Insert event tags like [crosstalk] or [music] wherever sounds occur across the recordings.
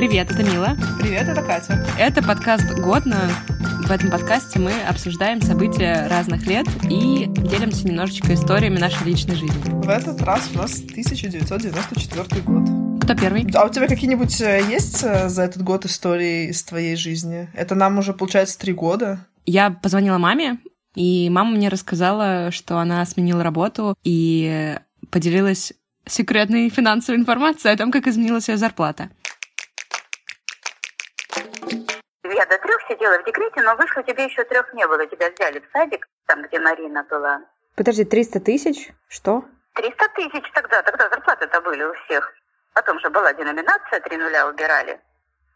Привет, это Мила. Привет, это Катя. Это подкаст «Годно». В этом подкасте мы обсуждаем события разных лет и делимся немножечко историями нашей личной жизни. В этот раз у нас 1994 год. Кто первый? А у тебя какие-нибудь э, есть э, за этот год истории из твоей жизни? Это нам уже, получается, три года. Я позвонила маме, и мама мне рассказала, что она сменила работу и поделилась секретной финансовой информацией о том, как изменилась ее зарплата. Я до трех сидела в декрете, но вышло тебе еще трех не было. Тебя взяли в садик, там, где Марина была. Подожди, 300 тысяч? Что? 300 тысяч тогда, тогда зарплаты-то были у всех. Потом же была деноминация, три нуля убирали.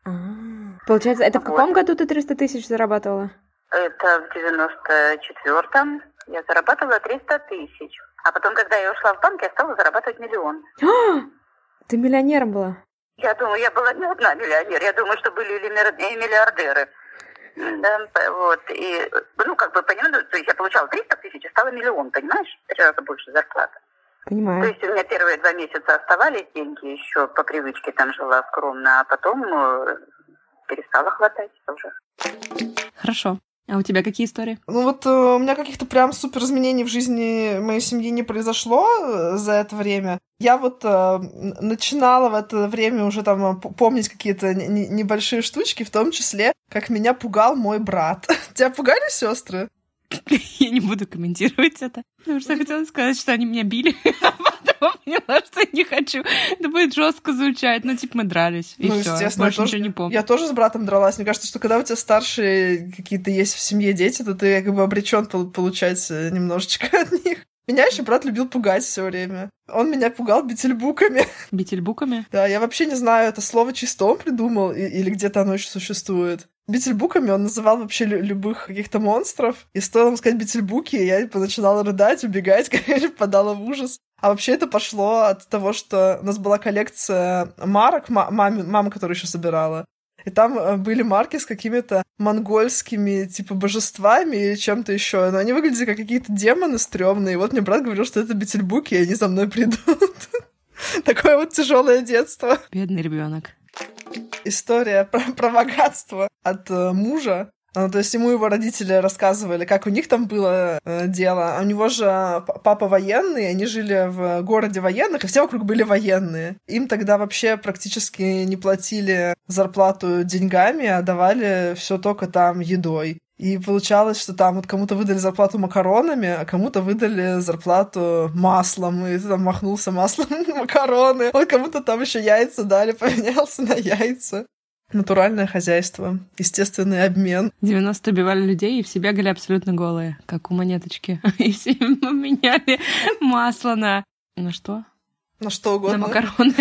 А-а-а. Получается, это в каком вот. году ты 300 тысяч зарабатывала? Это в 94-м. Я зарабатывала 300 тысяч. А потом, когда я ушла в банк, я стала зарабатывать миллион. [gasps] Ты миллионером была? Я думаю, я была не одна миллионер. Я думаю, что были и миллиардеры. Да, вот. И, ну, как бы, понимаю, то есть я получала 300 тысяч, и стало миллион, понимаешь? Три раза больше зарплаты. Понимаю. То есть у меня первые два месяца оставались деньги, еще по привычке там жила скромно, а потом э, перестала хватать уже. Хорошо. А у тебя какие истории? Ну вот э, у меня каких-то прям супер изменений в жизни моей семьи не произошло э, за это время. Я вот э, начинала в это время уже там помнить какие-то небольшие штучки, в том числе, как меня пугал мой брат. [laughs] Тебя пугали сестры? [laughs] Я не буду комментировать это, потому что я хотела сказать, что они меня били, [laughs] а потом поняла, что я не хочу. Это будет жестко звучать. Ну, типа, мы дрались. И ну, все. естественно, Больше тоже, ничего не помню. Я тоже с братом дралась. Мне кажется, что когда у тебя старшие какие-то есть в семье дети, то ты как бы обречен получать э, немножечко [laughs] от них. Меня еще брат любил пугать все время. Он меня пугал бительбуками. Бительбуками? Да, я вообще не знаю, это слово чисто он придумал или где-то оно еще существует. Бительбуками он называл вообще любых каких-то монстров. И стоило ему сказать бительбуки, я начинала рыдать, убегать, [laughs] конечно, подала в ужас. А вообще это пошло от того, что у нас была коллекция марок, маме, мама, которая еще собирала. И там э, были марки с какими-то монгольскими, типа, божествами или чем-то еще. Но они выглядели как какие-то демоны стрёмные. И вот мне брат говорил, что это бетельбуки, и они за мной придут. [laughs] Такое вот тяжелое детство. Бедный ребенок. История [laughs] про, про богатство от э, мужа. Ну, то есть ему его родители рассказывали, как у них там было э, дело. А у него же папа военный, они жили в городе военных, и все вокруг были военные. Им тогда вообще практически не платили зарплату деньгами, а давали все только там едой. И получалось, что там вот кому-то выдали зарплату макаронами, а кому-то выдали зарплату маслом. И ты там махнулся маслом [laughs] макароны. Вот кому-то там еще яйца дали, [laughs] поменялся на яйца. Натуральное хозяйство, естественный обмен. 90 убивали людей, и все бегали абсолютно голые, как у монеточки. [laughs] И все меняли масло на... На что? На что угодно. На макароны.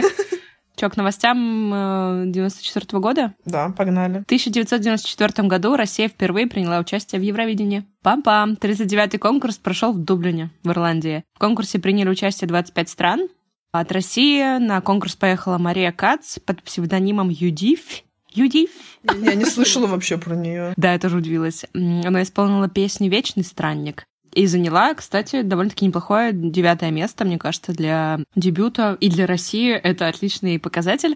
Чё, к новостям 94 -го года? Да, погнали. В 1994 году Россия впервые приняла участие в Евровидении. Пам-пам! 39-й конкурс прошел в Дублине, в Ирландии. В конкурсе приняли участие 25 стран. От России на конкурс поехала Мария Кац под псевдонимом Юдиф. Юдив. Я не слышала вообще про нее. Да, я тоже удивилась. Она исполнила песню «Вечный странник». И заняла, кстати, довольно-таки неплохое девятое место, мне кажется, для дебюта. И для России это отличный показатель.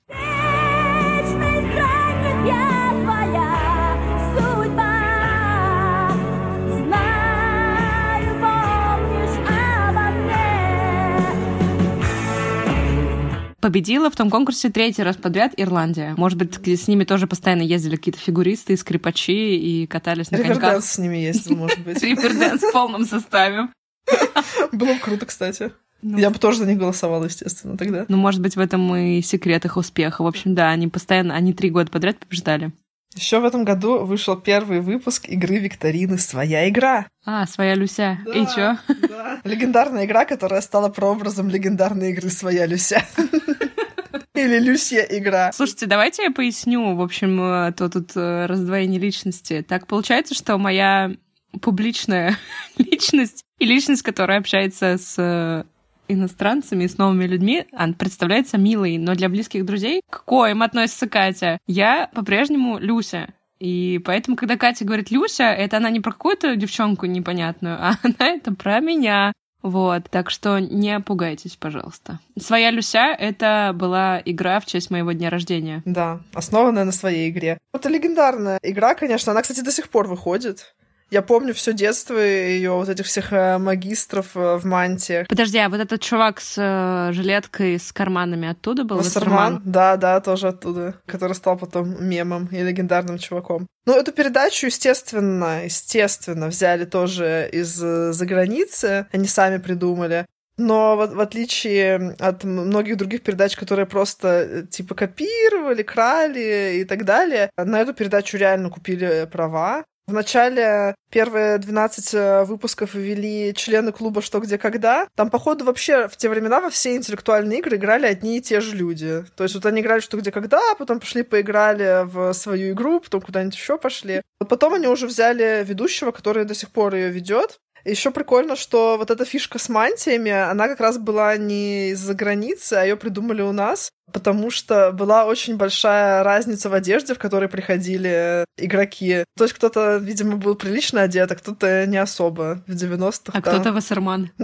Победила в том конкурсе третий раз подряд Ирландия. Может быть, с ними тоже постоянно ездили какие-то фигуристы, скрипачи и катались на коньках. Риверденс с ними ездил, может быть. Риверденс в полном составе. Было бы круто, кстати. Ну, я бы тоже за них голосовала, естественно, тогда. Ну, может быть, в этом и секрет их успеха. В общем, да, они постоянно, они три года подряд побеждали. Еще в этом году вышел первый выпуск игры викторины «Своя игра». А, «Своя Люся». Да, и чё? Да. Легендарная игра, которая стала прообразом легендарной игры «Своя Люся». [laughs] Или Люсья игра. Слушайте, давайте я поясню. В общем, э, то тут э, раздвоение личности. Так получается, что моя публичная [laughs] личность и личность, которая общается с э, иностранцами и с новыми людьми, она представляется милой, но для близких друзей, к коим относится Катя, я по-прежнему Люся. И поэтому, когда Катя говорит Люся, это она не про какую-то девчонку непонятную, а [laughs] она это про меня. Вот, так что не пугайтесь, пожалуйста. Своя Люся — это была игра в честь моего дня рождения. Да, основанная на своей игре. Это легендарная игра, конечно. Она, кстати, до сих пор выходит. Я помню все детство ее вот этих всех э, магистров э, в мантиях. Подожди, а вот этот чувак с э, жилеткой с карманами оттуда был? Вассерман? Да, да, тоже оттуда. Который стал потом мемом и легендарным чуваком. Ну, эту передачу, естественно, естественно, взяли тоже из-за границы. Они сами придумали. Но в, в отличие от многих других передач, которые просто э, типа копировали, крали и так далее, на эту передачу реально купили права. В начале первые 12 э, выпусков ввели члены клуба «Что, где, когда». Там, походу, вообще в те времена во все интеллектуальные игры играли одни и те же люди. То есть вот они играли «Что, где, когда», потом пошли поиграли в свою игру, потом куда-нибудь еще пошли. Вот потом они уже взяли ведущего, который до сих пор ее ведет. Еще прикольно, что вот эта фишка с мантиями, она как раз была не из-за границы, а ее придумали у нас, потому что была очень большая разница в одежде, в которой приходили игроки. То есть кто-то, видимо, был прилично одет, а кто-то не особо в 90-х. А кто-то вассерман. [laughs]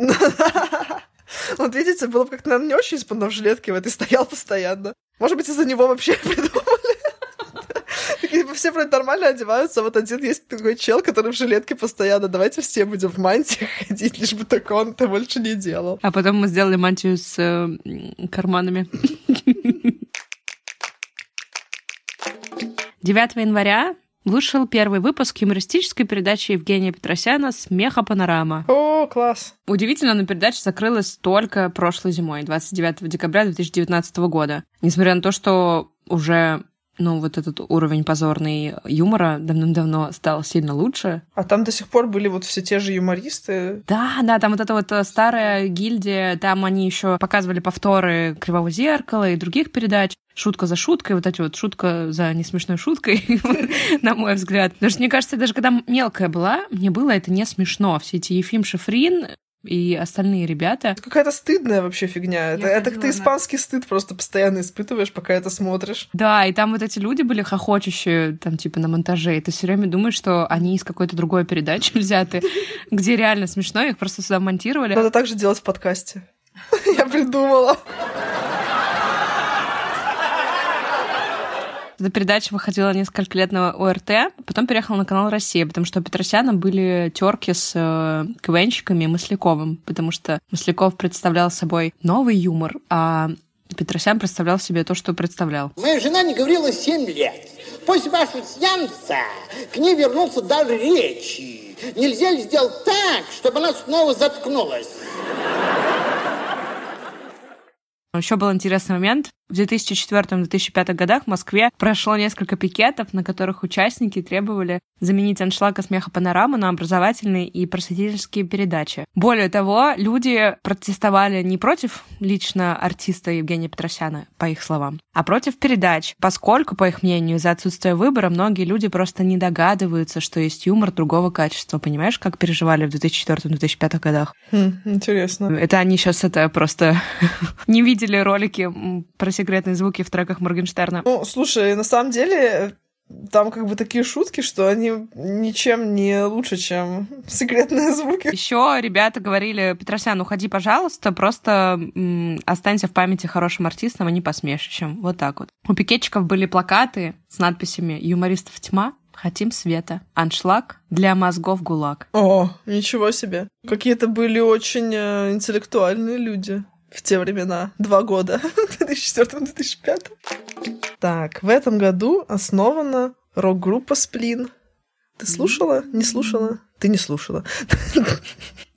Вот видите, было бы как-то, наверное, не очень испанно в жилетке в этой [laughs] стоял постоянно. Может быть, из-за него вообще [laughs] придумали. Такие все вроде нормально одеваются, а вот один есть такой чел, который в жилетке постоянно. Давайте все будем в мантиях [laughs] ходить, лишь бы так он это больше не делал. А потом мы сделали мантию с э, карманами. 9 января вышел первый выпуск юмористической передачи Евгения Петросяна «Смеха панорама». О, класс! Удивительно, но передача закрылась только прошлой зимой, 29 декабря 2019 года. Несмотря на то, что уже ну, вот этот уровень позорный юмора давным-давно стал сильно лучше. А там до сих пор были вот все те же юмористы. Да, да, там вот эта вот э, старая гильдия, там они еще показывали повторы Кривого зеркала и других передач. Шутка за шуткой, вот эти вот шутка за несмешной шуткой, [laughs] на мой взгляд. Потому что, мне кажется, даже когда мелкая была, мне было это не смешно. Все эти Ефим Шифрин, и остальные ребята. Это какая-то стыдная вообще фигня. это, это ты испанский стыд просто постоянно испытываешь, пока это смотришь. Да, и там вот эти люди были хохочущие, там, типа, на монтаже, и ты все время думаешь, что они из какой-то другой передачи [laughs] взяты, где реально смешно, их просто сюда монтировали. Надо так же делать в подкасте. [laughs] Я придумала. Эта передача выходила несколько лет на ОРТ, потом переехала на канал «Россия», потому что у Петросяна были терки с э, КВНщиками и Масляковым, потому что Масляков представлял собой новый юмор, а Петросян представлял себе то, что представлял. Моя жена не говорила 7 лет. После вашего сеанса к ней вернулся дар речи. Нельзя ли сделать так, чтобы она снова заткнулась? Еще был интересный момент. В 2004-2005 годах в Москве прошло несколько пикетов, на которых участники требовали заменить аншлаг и смеха панораму на образовательные и просветительские передачи. Более того, люди протестовали не против лично артиста Евгения Петросяна, по их словам, а против передач, поскольку, по их мнению, из-за отсутствия выбора многие люди просто не догадываются, что есть юмор другого качества. Понимаешь, как переживали в 2004-2005 годах? Хм, интересно. Это они сейчас это просто [laughs] не видели ролики про секретные звуки в треках Моргенштерна. Ну, слушай, на самом деле там как бы такие шутки, что они ничем не лучше, чем [laughs] секретные звуки. Еще ребята говорили, Петросян, уходи, пожалуйста, просто м, останься в памяти хорошим артистом, а не посмешищем. Вот так вот. У пикетчиков были плакаты с надписями «Юмористов тьма», Хотим света. Аншлаг для мозгов ГУЛАГ. О, ничего себе. Какие-то были очень э, интеллектуальные люди в те времена. Два года. [laughs] 2004-2005. Так, в этом году основана рок-группа «Сплин». Ты слушала? Не слушала? Ты не слушала.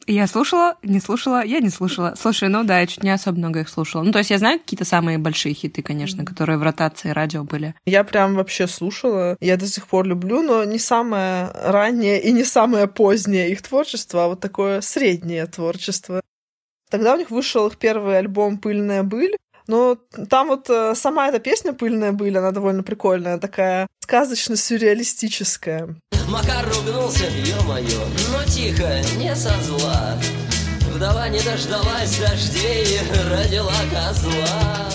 Я слушала, не слушала, я не слушала. Слушай, ну да, я чуть не особо много их слушала. Ну, то есть я знаю какие-то самые большие хиты, конечно, которые в ротации радио были. Я прям вообще слушала. Я до сих пор люблю, но не самое раннее и не самое позднее их творчество, а вот такое среднее творчество. Тогда у них вышел их первый альбом «Пыльная быль», но там вот э, сама эта песня «Пыльная быль», она довольно прикольная, такая сказочно-сюрреалистическая. Макар ругнулся, ё-моё, но тихо, не со зла. Вдова не дождалась дождей, родила козла.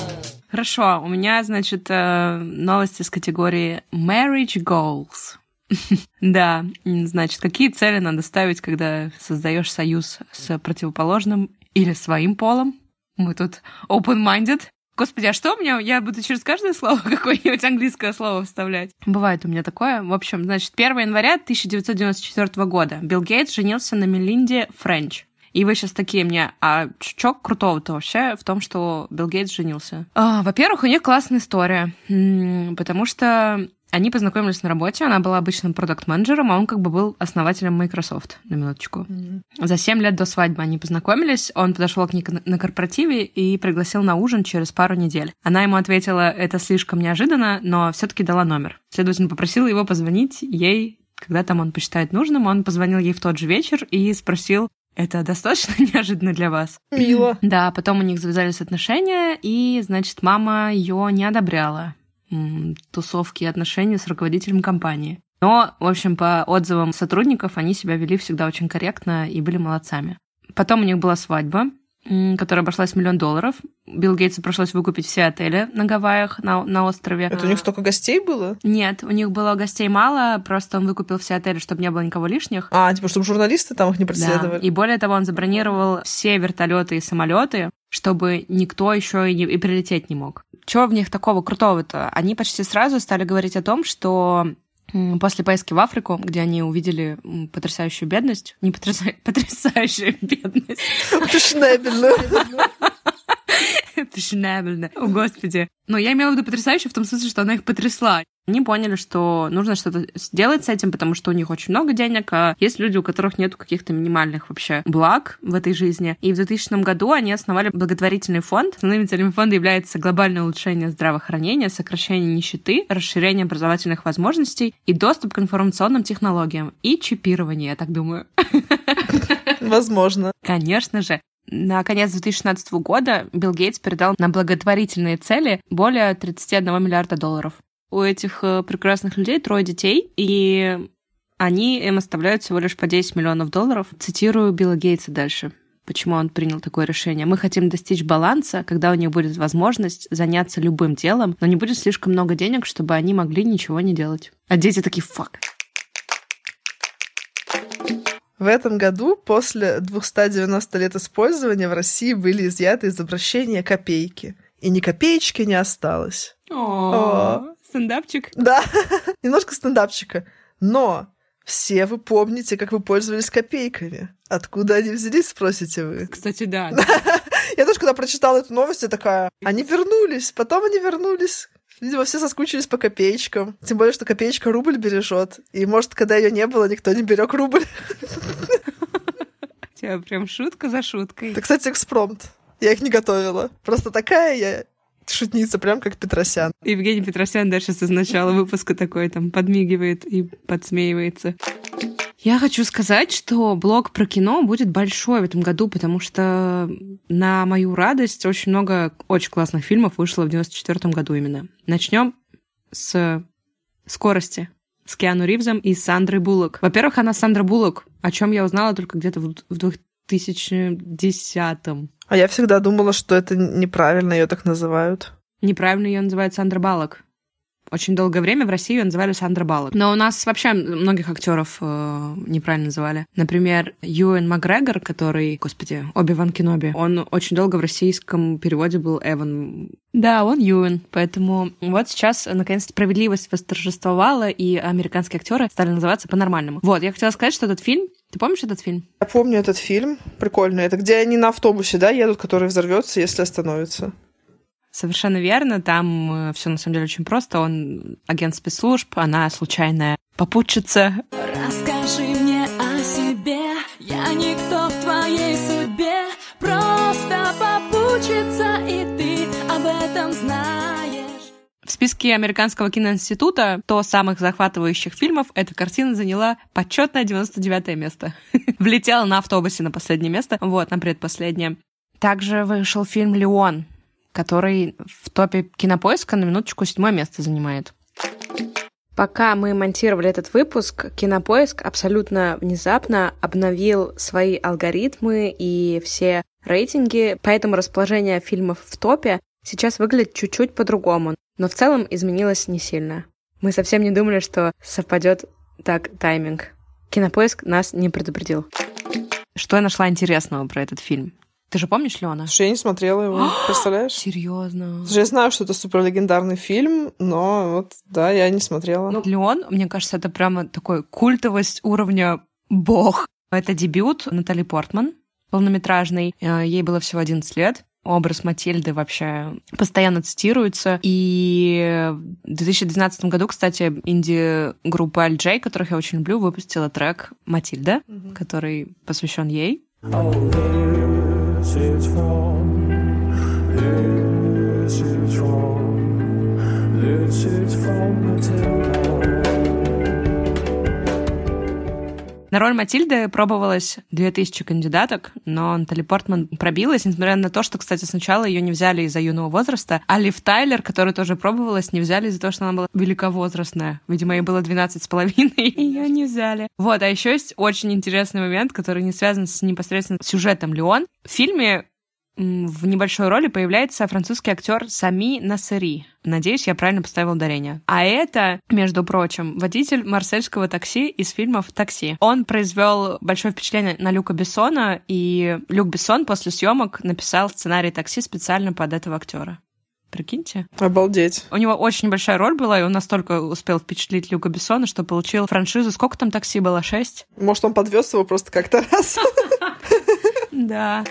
Хорошо, у меня, значит, э, новости с категории Marriage Goals. [laughs] Да, значит, какие цели надо ставить, когда создаешь союз с противоположным или своим полом? Мы тут open-minded. Господи, а что у меня? Я буду через каждое слово [laughs] какое-нибудь английское слово вставлять. Бывает у меня такое. В общем, значит, 1 января 1994 года Билл Гейтс женился на Мелинде Френч. И вы сейчас такие мне, а чё крутого-то вообще в том, что Билл Гейтс женился? А, во-первых, у них классная история, потому что они познакомились на работе, она была обычным продукт-менеджером, а он как бы был основателем Microsoft, на минуточку. За 7 лет до свадьбы они познакомились, он подошел к ней на- корпоративе и пригласил на ужин через пару недель. Она ему ответила, это слишком неожиданно, но все таки дала номер. Следовательно, попросила его позвонить ей, когда там он посчитает нужным. Он позвонил ей в тот же вечер и спросил, это достаточно [laughs] неожиданно для вас? Мило. Да, потом у них завязались отношения, и, значит, мама ее не одобряла. Тусовки и отношения с руководителем компании. Но, в общем, по отзывам сотрудников, они себя вели всегда очень корректно и были молодцами. Потом у них была свадьба, которая обошлась в миллион долларов. Билл Гейтсу пришлось выкупить все отели на Гавайях, на, на острове. Это у них столько гостей было? Нет, у них было гостей мало, просто он выкупил все отели, чтобы не было никого лишних. А, типа, чтобы журналисты там их не Да. преследовали. И более того, он забронировал все вертолеты и самолеты, чтобы никто еще и, не- и прилететь не мог. Чего в них такого крутого-то? Они почти сразу стали говорить о том, что после поездки в Африку, где они увидели потрясающую бедность, не потряса- [laughs] потрясающую бедность, Фешнебельно. Фешенебельно. О, господи. Но я имела в виду потрясающе в том смысле, что она их потрясла. Они поняли, что нужно что-то сделать с этим, потому что у них очень много денег, а есть люди, у которых нет каких-то минимальных вообще благ в этой жизни. И в 2000 году они основали благотворительный фонд. Основными целями фонда является глобальное улучшение здравоохранения, сокращение нищеты, расширение образовательных возможностей и доступ к информационным технологиям и чипирование, я так думаю. Возможно. Конечно же. На конец 2016 года Билл Гейтс передал на благотворительные цели более 31 миллиарда долларов. У этих э, прекрасных людей трое детей, и они им оставляют всего лишь по 10 миллионов долларов. Цитирую Билла Гейтса дальше. Почему он принял такое решение? Мы хотим достичь баланса, когда у них будет возможность заняться любым делом, но не будет слишком много денег, чтобы они могли ничего не делать. А дети такие, фак. В этом году, после 290 лет использования, в России были изъяты из обращения копейки. И ни копеечки не осталось. О, стендапчик. Да, [laughs] немножко стендапчика. Но все вы помните, как вы пользовались копейками. Откуда они взялись, спросите вы? Кстати, да. [laughs] Я тоже, когда прочитала эту новость, я такая, они вернулись, потом они вернулись. Видимо, все соскучились по копеечкам. Тем более, что копеечка рубль бережет. И, может, когда ее не было, никто не берег рубль. У [laughs] тебя прям шутка за шуткой. Это, кстати, экспромт. Я их не готовила. Просто такая я шутница, прям как Петросян. Евгений Петросян дальше с начала выпуска такой там подмигивает и подсмеивается. Я хочу сказать, что блог про кино будет большой в этом году, потому что на мою радость очень много очень классных фильмов вышло в 94 году именно. Начнем с скорости с Киану Ривзом и Сандрой Буллок. Во-первых, она Сандра Буллок, о чем я узнала только где-то в в 2010-м. А я всегда думала, что это неправильно ее так называют. Неправильно ее называют Сандра Балок. Очень долгое время в России ее называли Сандра Балок. Но у нас вообще многих актеров э, неправильно называли. Например, Юэн Макгрегор, который, господи, Оби-Ван Кеноби, он очень долго в российском переводе был Эван. Да, он Юэн. Поэтому вот сейчас, наконец, справедливость восторжествовала, и американские актеры стали называться по-нормальному. Вот, я хотела сказать, что этот фильм ты помнишь этот фильм? Я помню этот фильм. Прикольный. Это где они на автобусе, да, едут, который взорвется, если остановится. Совершенно верно. Там все на самом деле очень просто. Он агент спецслужб, она случайная попутчица. Расскажи мне о себе, я никто в твоей судьбе, просто попутчица, и ты об этом знаешь. В списке Американского киноинститута то самых захватывающих фильмов эта картина заняла почетное 99 место. [laughs] Влетела на автобусе на последнее место, вот, на предпоследнее. Также вышел фильм «Леон», который в топе кинопоиска на минуточку седьмое место занимает. Пока мы монтировали этот выпуск, Кинопоиск абсолютно внезапно обновил свои алгоритмы и все рейтинги, поэтому расположение фильмов в топе сейчас выглядит чуть-чуть по-другому, но в целом изменилось не сильно. Мы совсем не думали, что совпадет Так, тайминг. Кинопоиск нас не предупредил. Что я нашла интересного про этот фильм? Ты же помнишь Леона? Слушай, я не смотрела его, [gasps] представляешь? Серьезно. Слушай, я знаю, что это супер легендарный фильм, но вот, да, я не смотрела. Ну, Леон, мне кажется, это прямо такой культовость уровня бог. Это дебют Натали Портман, полнометражный. Э, Ей было всего 11 лет. Образ Матильды вообще постоянно цитируется. И в 2012 году, кстати, инди-группа LJ, которых я очень люблю, выпустила трек «Матильда», который посвящен ей. This is from, this is from, this is from Matilda. На роль Матильды пробовалось 2000 кандидаток, но Натали Портман пробилась, несмотря на то, что, кстати, сначала ее не взяли из-за юного возраста, а Лив Тайлер, которая тоже пробовалась, не взяли из-за того, что она была великовозрастная. Видимо, ей было 12 с половиной, и ее не взяли. Вот, а еще есть очень интересный момент, который не связан с непосредственно сюжетом Леон. В фильме в небольшой роли появляется французский актер Сами Насери. Надеюсь, я правильно поставила ударение. А это, между прочим, водитель марсельского такси из фильмов «Такси». Он произвел большое впечатление на Люка Бессона, и Люк Бессон после съемок написал сценарий «Такси» специально под этого актера. Прикиньте. Обалдеть. У него очень большая роль была, и он настолько успел впечатлить Люка Бессона, что получил франшизу. Сколько там такси было? Шесть? Может, он подвез его просто как-то раз? [laughs] Да.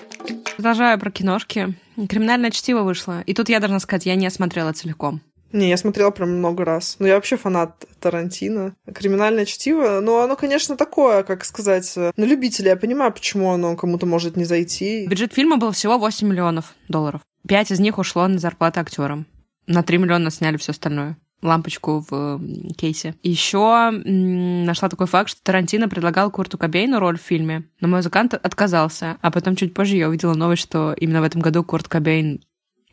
Продолжаю про киношки. Криминальное чтиво вышло. И тут я должна сказать, я не смотрела целиком. Не, я смотрела прям много раз. Но я вообще фанат Тарантино. Криминальное чтиво, ну, оно, конечно, такое, как сказать, э, на любителя. Я понимаю, почему оно кому-то может не зайти. Бюджет фильма был всего 8 миллионов долларов. Пять из них ушло на зарплаты актерам. На 3 миллиона сняли все остальное лампочку в кейсе. Еще нашла такой факт, что Тарантино предлагал Курту Кобейну роль в фильме, но музыкант отказался. А потом чуть позже я увидела новость, что именно в этом году Курт Кобейн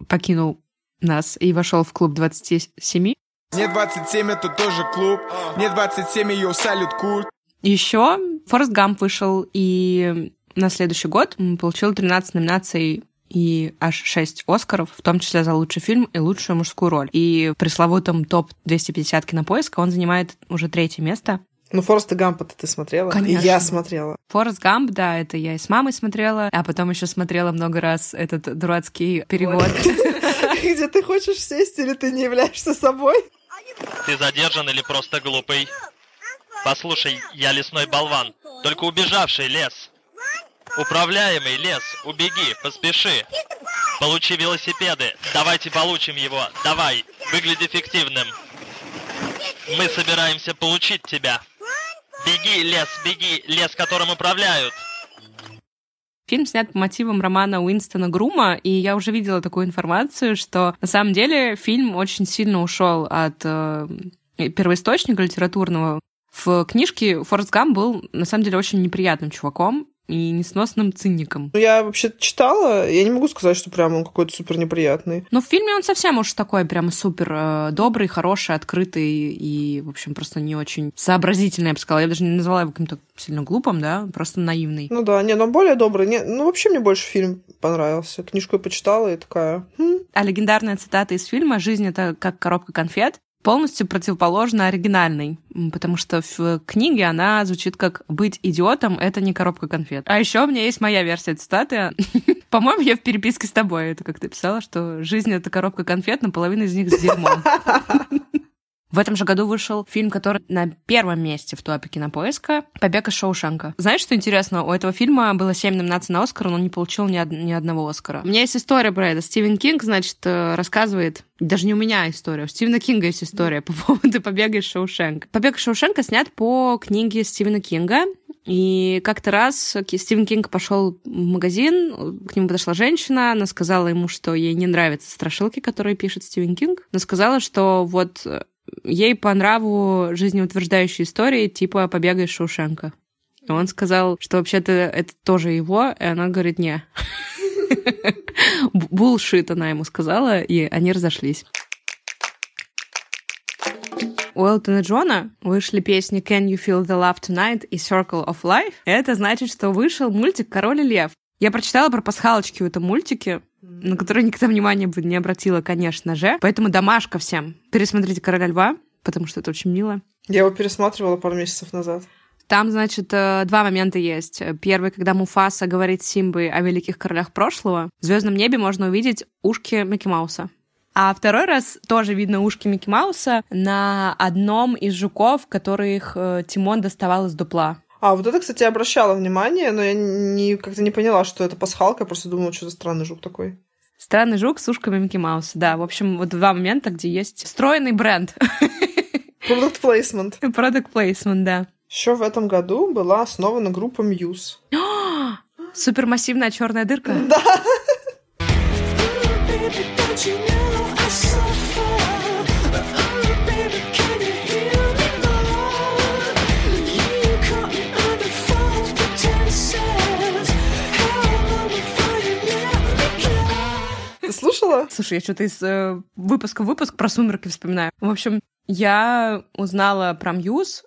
покинул нас и вошел в клуб 27. Мне 27, это тоже клуб. Мне 27, ее салют культ. Еще Форест Гамп вышел, и на следующий год получил 13 номинаций и аж 6 Оскаров, в том числе за лучший фильм и лучшую мужскую роль. И в пресловутом топ-250 кинопоиска он занимает уже третье место. Ну, Фореста Гампа ты смотрела? Конечно. И я смотрела. Форест Гамп, да, это я и с мамой смотрела, а потом еще смотрела много раз этот дурацкий перевод. [laughs] Где ты хочешь сесть или ты не являешься собой? Ты задержан или просто глупый? Послушай, я лесной болван, только убежавший лес. Управляемый лес, убеги, поспеши. Получи велосипеды, давайте получим его, давай, выгляди эффективным. Мы собираемся получить тебя. Беги, лес, беги, лес, которым управляют. Фильм снят по мотивам романа Уинстона Грума, и я уже видела такую информацию, что на самом деле фильм очень сильно ушел от э, первоисточника литературного. В книжке Форест Гам был на самом деле очень неприятным чуваком и несносным циником. Ну, я вообще читала, я не могу сказать, что прям он какой-то супер неприятный. Но в фильме он совсем уж такой прямо супер э, добрый, хороший, открытый и, в общем, просто не очень сообразительный, я бы сказала. Я даже не назвала его каким-то сильно глупым, да, просто наивный. Ну да, не, но более добрый. Не, ну, вообще мне больше фильм понравился. Книжку я почитала и такая... «Хм». А легендарная цитата из фильма «Жизнь — это как коробка конфет» полностью противоположна оригинальной, потому что в книге она звучит как «быть идиотом — это не коробка конфет». А еще у меня есть моя версия цитаты. [laughs] По-моему, я в переписке с тобой это как ты писала, что жизнь — это коробка конфет, но половина из них с дерьмом. [laughs] В этом же году вышел фильм, который на первом месте в топе кинопоиска «Побег из Шоушенка». Знаешь, что интересно? У этого фильма было 7 номинаций на Оскар, но он не получил ни, од- ни одного Оскара. У меня есть история про это. Стивен Кинг, значит, э, рассказывает... Даже не у меня история, у Стивена Кинга есть история по поводу «Побега из Шоушенка». «Побег из Шоушенка» снят по книге Стивена Кинга, и как-то раз Стивен Кинг пошел в магазин, к нему подошла женщина, она сказала ему, что ей не нравятся страшилки, которые пишет Стивен Кинг, но сказала, что вот э, ей по нраву жизнеутверждающие истории типа «Побега из Шоушенка». И он сказал, что вообще-то это тоже его, и она говорит «не». Булшит она ему сказала, и они разошлись. У Элтона Джона вышли песни Can You Feel the Love Tonight и Circle of Life. Это значит, что вышел мультик «Король и лев». Я прочитала про пасхалочки в этом мультике, на которые никогда внимания бы не обратила, конечно же. Поэтому домашка всем. Пересмотрите «Короля льва», потому что это очень мило. Я его пересматривала пару месяцев назад. Там, значит, э, два момента есть. Первый, когда Муфаса говорит Симбы о великих королях прошлого, в звездном небе можно увидеть ушки Микки Мауса. А второй раз тоже видно ушки Микки Мауса на одном из жуков, которых э, Тимон доставал из дупла. А, вот это, кстати, обращала внимание, но я не, как-то не поняла, что это пасхалка, я просто думала, что за странный жук такой. Странный жук с ушками Микки Мауса, да. В общем, вот два момента, где есть встроенный бренд. [laughs] Product placement. Product placement, да. Еще в этом году была основана группа Muse. [gasps] Супермассивная черная дырка. Да. Слушала? Слушай, я что-то из э, выпуска в выпуск про сумерки вспоминаю. В общем, я узнала про Мьюз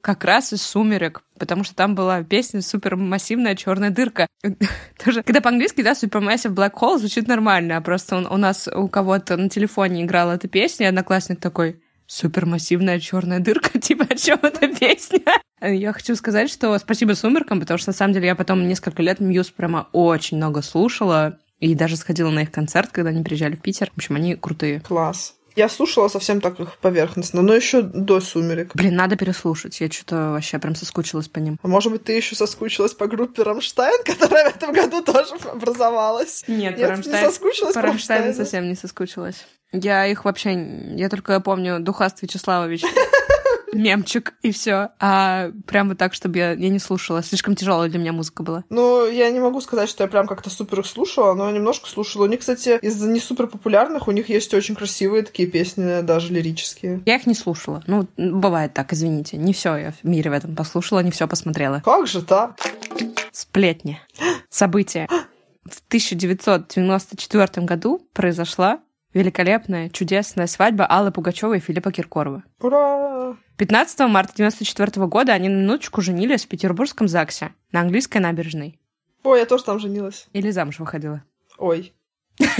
как раз из «Сумерек», потому что там была песня «Супермассивная черная дырка». [laughs] Тоже, когда по-английски, да, «Supermassive Black Hole» звучит нормально, а просто он, у нас у кого-то на телефоне играла эта песня, и одноклассник такой супермассивная черная дырка, [laughs] типа о чем эта песня? [laughs] Я хочу сказать, что спасибо сумеркам, потому что на самом деле я потом несколько лет Мьюз прямо очень много слушала и даже сходила на их концерт, когда они приезжали в Питер. В общем, они крутые. Класс. Я слушала совсем так их поверхностно, но еще до сумерек. Блин, надо переслушать. Я что-то вообще прям соскучилась по ним. А может быть, ты еще соскучилась по группе Рамштайн, [laughs] которая в этом году тоже образовалась? Нет, Нет по Рамштайн, не соскучилась по по Рамштайну Рамштайну? совсем не соскучилась. Я их вообще... Я только помню Du hast Вячеславович. [laughs] Мемчик, и все. А прямо так, чтобы я, я не слушала. Слишком тяжелая для меня музыка была. Ну, я не могу сказать, что я прям как-то супер их слушала, но немножко слушала. У них, кстати, из не супер популярных, у них есть очень красивые такие песни, даже лирические. Я их не слушала. Ну, бывает так, извините. Не все я в мире в этом послушала, не все посмотрела. Как же так? Сплетни. События. В 1994 году произошла великолепная, чудесная свадьба Аллы Пугачевой и Филиппа Киркорова. Ура! 15 марта 1994 года они на минуточку женились в петербургском ЗАГСе на английской набережной. Ой, я тоже там женилась. Или замуж выходила. Ой.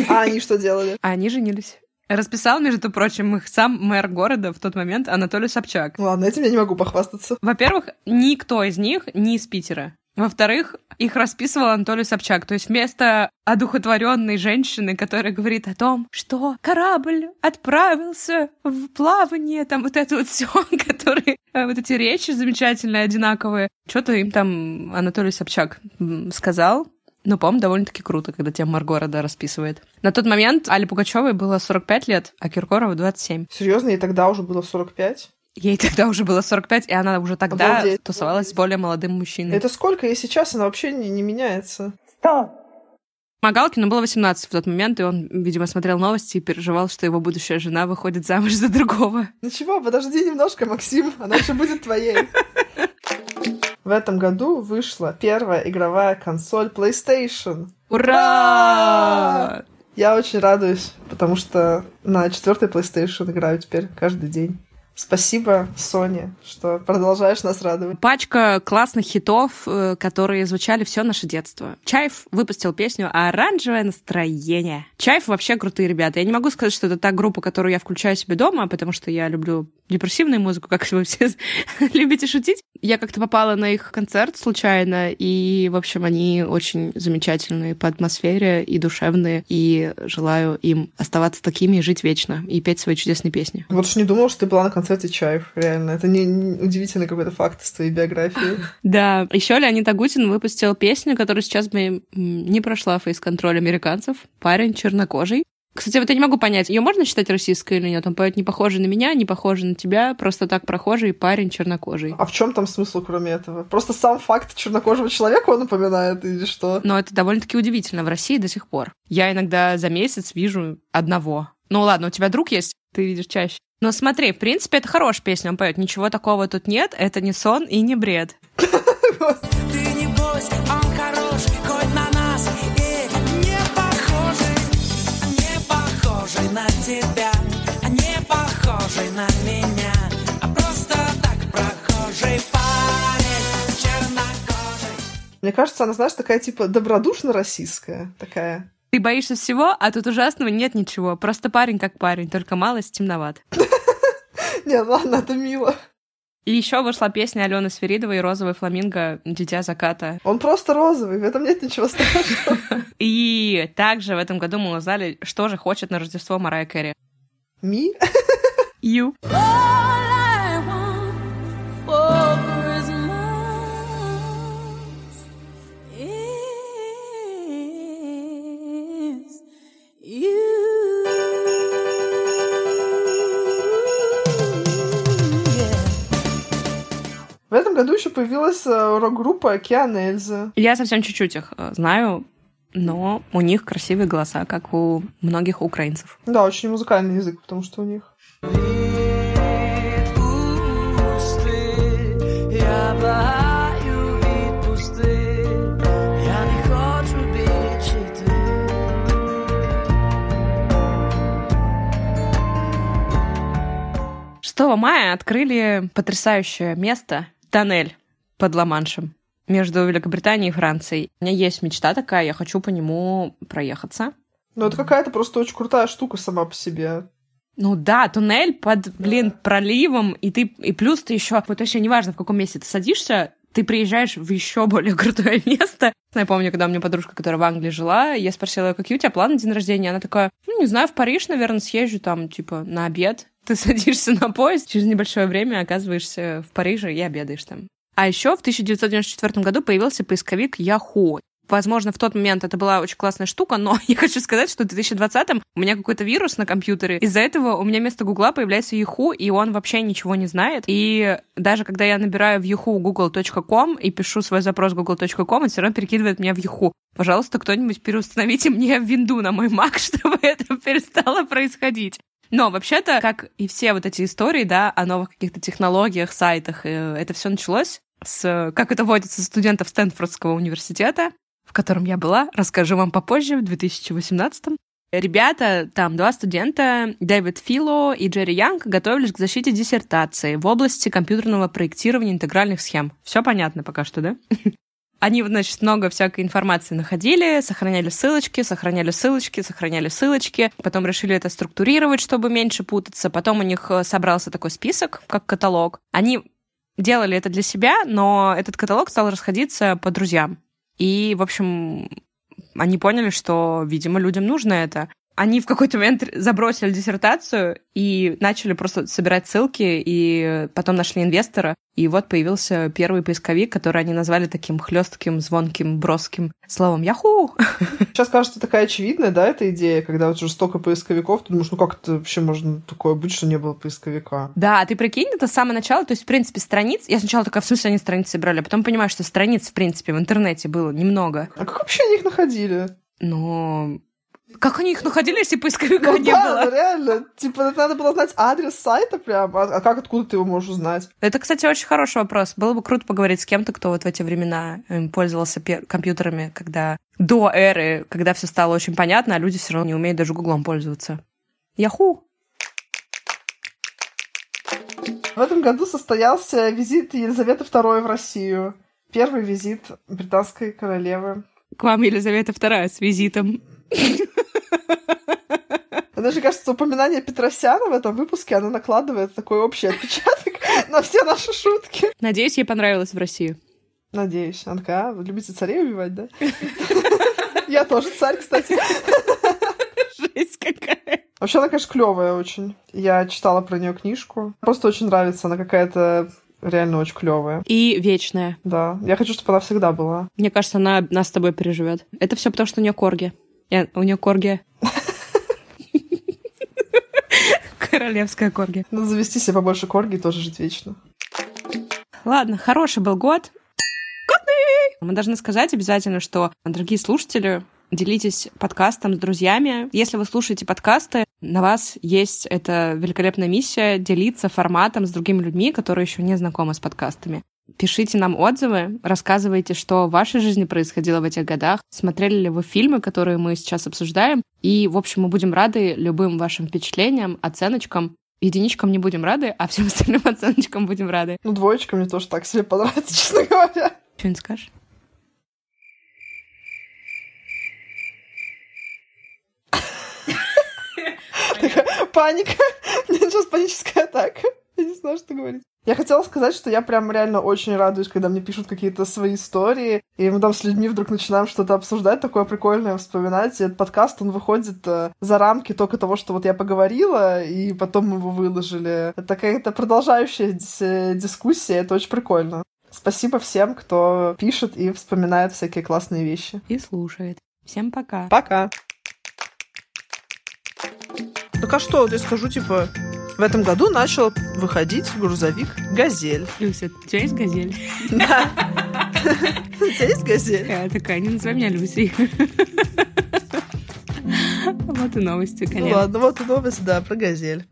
А они что делали? [laughs] А они женились. Расписал, между прочим, их сам мэр города в тот момент Анатолий Собчак. Ладно, этим я не могу похвастаться. Во-первых, никто из них не из Питера. Во-вторых, их расписывал Анатолий Собчак. То есть вместо одухотворенной женщины, которая говорит о том, что корабль отправился в плавание, там вот это вот все, [laughs] которые э, вот эти речи замечательные, одинаковые. Что-то им там Анатолий Собчак сказал. Ну, по-моему, довольно-таки круто, когда тебя мэр города расписывает. На тот момент Али Пугачевой было 45 лет, а Киркорову 27. Серьезно, и тогда уже было 45? Ей [laughs] тогда уже было 45, и она уже тогда Обалдеть. тусовалась с более молодым мужчиной. Это сколько? И сейчас она вообще не, не меняется. Магалкину было 18 в тот момент, и он, видимо, смотрел новости и переживал, что его будущая жена выходит замуж за другого. [laughs] Ничего, подожди немножко, Максим, она еще будет твоей. В этом году вышла первая игровая консоль PlayStation. Ура! Я очень радуюсь, потому что на четвертой PlayStation играю теперь каждый день. Спасибо, Соня, что продолжаешь нас радовать. Пачка классных хитов, э, которые звучали все наше детство. Чайф выпустил песню «Оранжевое настроение». Чайф вообще крутые ребята. Я не могу сказать, что это та группа, которую я включаю себе дома, потому что я люблю депрессивную музыку, как вы все [laughs] любите шутить. Я как-то попала на их концерт случайно, и, в общем, они очень замечательные по атмосфере и душевные, и желаю им оставаться такими и жить вечно, и петь свои чудесные песни. Вот уж не думала, что ты была на концерте Чаев, реально. Это не, не удивительный какой-то факт из твоей биографии. [laughs] Да, еще Леонид Агутин выпустил песню, которая сейчас бы не прошла фейс-контроль американцев. Парень чернокожий. Кстати, вот я не могу понять, ее можно считать российской или нет? Он поет не похожий на меня, не похожий на тебя, просто так прохожий парень чернокожий. А в чем там смысл, кроме этого? Просто сам факт чернокожего человека он напоминает, или что? Но это довольно-таки удивительно в России до сих пор. Я иногда за месяц вижу одного. Ну ладно, у тебя друг есть, ты видишь чаще. Но смотри, в принципе, это хорошая песня, он поет. Ничего такого тут нет, это не сон и не бред. Ты не бойся, он хороший, хоть на нас и не похожий, не похожий на тебя, не похожий на меня, а просто так прохожий парень, чернокожий. Мне кажется, она, знаешь, такая типа добродушно-российская. Такая. Ты боишься всего, а тут ужасного нет ничего. Просто парень как парень, только малость темноват. [laughs] Не, ладно, это мило. И еще вышла песня Алены Сверидовой «Розовый фламинго. Дитя заката». Он просто розовый, в этом нет ничего страшного. [laughs] И также в этом году мы узнали, что же хочет на Рождество Марая Кэрри. Ми? Ю. [laughs] В этом году еще появилась э, рок-группа Океан Эльзы. Я совсем чуть-чуть их э, знаю, но у них красивые голоса, как у многих украинцев. Да, очень музыкальный язык, потому что у них. 6 мая открыли потрясающее место — тоннель под Ла-Маншем между Великобританией и Францией. У меня есть мечта такая, я хочу по нему проехаться. Ну, это какая-то просто очень крутая штука сама по себе. Ну да, туннель под, блин, проливом, и ты, и плюс ты еще, вот вообще неважно, в каком месте ты садишься, ты приезжаешь в еще более [laughs] крутое место. Я помню, когда у меня подружка, которая в Англии жила, я спросила какие у тебя планы на день рождения? Она такая, ну, не знаю, в Париж, наверное, съезжу там, типа, на обед. Ты [laughs] садишься на поезд, через небольшое время оказываешься в Париже и обедаешь там. А еще в 1994 году появился поисковик Yahoo. Возможно, в тот момент это была очень классная штука, но [laughs] я хочу сказать, что в 2020-м у меня какой-то вирус на компьютере. Из-за этого у меня вместо Гугла появляется Yahoo, и он вообще ничего не знает. И даже когда я набираю в Yahoo google.com и пишу свой запрос google.com, он все равно перекидывает меня в Yahoo. Пожалуйста, кто-нибудь переустановите мне винду на мой Mac, [laughs] чтобы это перестало происходить. Но вообще-то, как и все вот эти истории, да, о новых каких-то технологиях, сайтах, э, это все началось с, как это водится, студентов Стэнфордского университета, в котором я была, расскажу вам попозже, в 2018 Ребята, там два студента, Дэвид Фило и Джерри Янг, готовились к защите диссертации в области компьютерного проектирования интегральных схем. Все понятно пока что, да? [laughs] Они, значит, много всякой информации находили, сохраняли ссылочки, сохраняли ссылочки, сохраняли ссылочки. Потом решили это структурировать, чтобы меньше путаться. Потом у них э, собрался такой список, как каталог. Они делали это для себя, но этот каталог стал расходиться по друзьям. И, в общем, они поняли, что, видимо, людям нужно это. Они в какой-то момент забросили диссертацию и начали просто собирать ссылки, и потом нашли инвестора. И вот появился первый поисковик, который они назвали таким хлестким, звонким, броским словом «Яху!». Сейчас кажется такая очевидная, да, эта идея, когда вот уже столько поисковиков, ты думаешь, ну как это вообще можно такое быть, что не было поисковика? Да, ты прикинь, это с самого начала, то есть, в принципе, страниц, я сначала такая, в смысле, они страницы брали, а потом понимаю, что страниц, в принципе, в интернете было немного. А как вообще они их находили? Но как они их находили, если поисковика Ну не да, было? ну реально. Типа, надо было знать адрес сайта прям. А, а как, откуда ты его можешь узнать? Это, кстати, очень хороший вопрос. Было бы круто поговорить с кем-то, кто вот в эти времена эм, пользовался компьютерами, когда до эры, когда все стало очень понятно, а люди все равно не умеют даже гуглом пользоваться. Яху! В этом году состоялся визит Елизаветы II в Россию. Первый визит британской королевы. К вам Елизавета II с визитом. [laughs] Даже кажется, упоминание Петросяна в этом выпуске, оно накладывает такой общий отпечаток [laughs] на все наши шутки. Надеюсь, ей понравилось в России. Надеюсь. Она такая, а, вы любите царей убивать, да? [laughs] Я тоже царь, кстати. Жесть какая. Вообще, она, конечно, клевая очень. Я читала про нее книжку. Просто очень нравится. Она какая-то реально очень клевая. И вечная. Да. Я хочу, чтобы она всегда была. Мне кажется, она нас с тобой переживет. Это все потому, что у нее корги. Я- У нее корги. Королевская корги. Надо завести себе побольше корги и тоже жить вечно. Ладно, хороший был год. Годный! Мы должны сказать обязательно, что, дорогие слушатели, делитесь подкастом с друзьями. Если вы слушаете подкасты, на вас есть эта великолепная миссия делиться форматом с другими людьми, которые еще не знакомы с подкастами. Пишите нам отзывы, рассказывайте, что в вашей жизни происходило в этих годах, смотрели ли вы фильмы, которые мы сейчас обсуждаем. И, в общем, мы будем рады любым вашим впечатлениям, оценочкам. Единичкам не будем рады, а всем [laughs] остальным оценочкам будем рады. Ну, двоечка мне тоже так себе понравится, [laughs] честно говоря. Что-нибудь скажешь? паника. [laughs] Сейчас паническая атака. Я не знаю, что говорить. Я хотела сказать, что я прям реально очень радуюсь, когда мне пишут какие-то свои истории, и мы там с людьми вдруг начинаем что-то обсуждать, такое прикольное вспоминать. И этот подкаст, он выходит э, за рамки только того, что вот я поговорила, и потом мы его выложили. Это какая-то продолжающаяся дискуссия, это очень прикольно. Спасибо всем, кто пишет и вспоминает всякие классные вещи. И слушает. Всем пока. Пока. Так а что, я скажу, типа, в этом году начал выходить грузовик «Газель». Люся, у тебя есть газель? Да. У тебя есть «Газель»? Я такая, не называй меня Люсей. Вот и новости, Ну конечно. ладно, вот и новость, да, про «Газель».